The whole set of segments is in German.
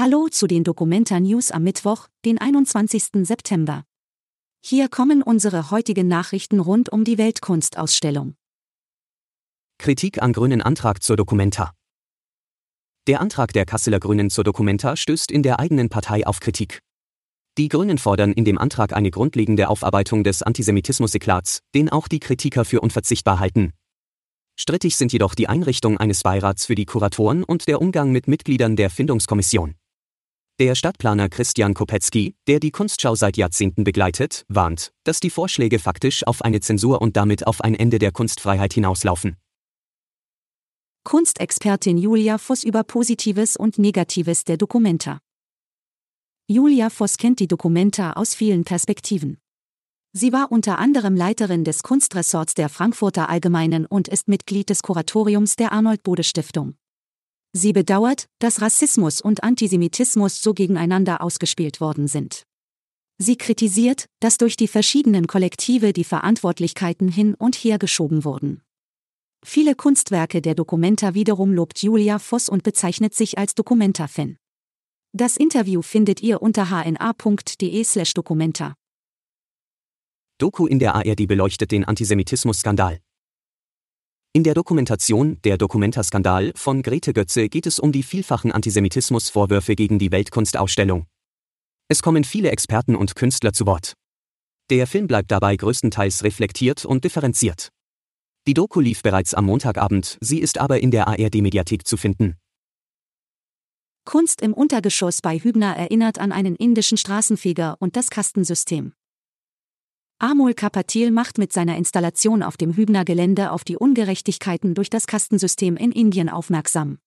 Hallo zu den Dokumenta News am Mittwoch, den 21. September. Hier kommen unsere heutigen Nachrichten rund um die Weltkunstausstellung. Kritik an grünen Antrag zur Dokumenta. Der Antrag der Kasseler Grünen zur Dokumenta stößt in der eigenen Partei auf Kritik. Die Grünen fordern in dem Antrag eine grundlegende Aufarbeitung des Antisemitismus-Eklats, den auch die Kritiker für unverzichtbar halten. Strittig sind jedoch die Einrichtung eines Beirats für die Kuratoren und der Umgang mit Mitgliedern der Findungskommission. Der Stadtplaner Christian Kopetzky, der die Kunstschau seit Jahrzehnten begleitet, warnt, dass die Vorschläge faktisch auf eine Zensur und damit auf ein Ende der Kunstfreiheit hinauslaufen. Kunstexpertin Julia Voss über Positives und Negatives der Dokumenta. Julia Voss kennt die Dokumenta aus vielen Perspektiven. Sie war unter anderem Leiterin des Kunstressorts der Frankfurter Allgemeinen und ist Mitglied des Kuratoriums der Arnold Bode Stiftung. Sie bedauert, dass Rassismus und Antisemitismus so gegeneinander ausgespielt worden sind. Sie kritisiert, dass durch die verschiedenen Kollektive die Verantwortlichkeiten hin und her geschoben wurden. Viele Kunstwerke der Documenta wiederum lobt Julia Voss und bezeichnet sich als Documenta-Fan. Das Interview findet ihr unter hna.de/documenta. Doku in der ARD beleuchtet den Antisemitismus-Skandal. In der Dokumentation Der Dokumenta-Skandal von Grete Götze geht es um die vielfachen Antisemitismusvorwürfe gegen die Weltkunstausstellung. Es kommen viele Experten und Künstler zu Wort. Der Film bleibt dabei größtenteils reflektiert und differenziert. Die Doku lief bereits am Montagabend, sie ist aber in der ARD-Mediathek zu finden. Kunst im Untergeschoss bei Hübner erinnert an einen indischen Straßenfeger und das Kastensystem. Amol Kapatil macht mit seiner Installation auf dem Hübner-Gelände auf die Ungerechtigkeiten durch das Kastensystem in Indien aufmerksam.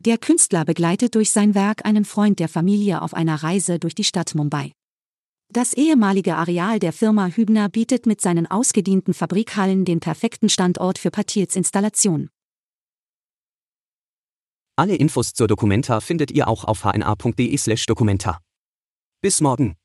Der Künstler begleitet durch sein Werk einen Freund der Familie auf einer Reise durch die Stadt Mumbai. Das ehemalige Areal der Firma Hübner bietet mit seinen ausgedienten Fabrikhallen den perfekten Standort für Patils Installation. Alle Infos zur Dokumenta findet ihr auch auf hna.de/dokumenta. Bis morgen.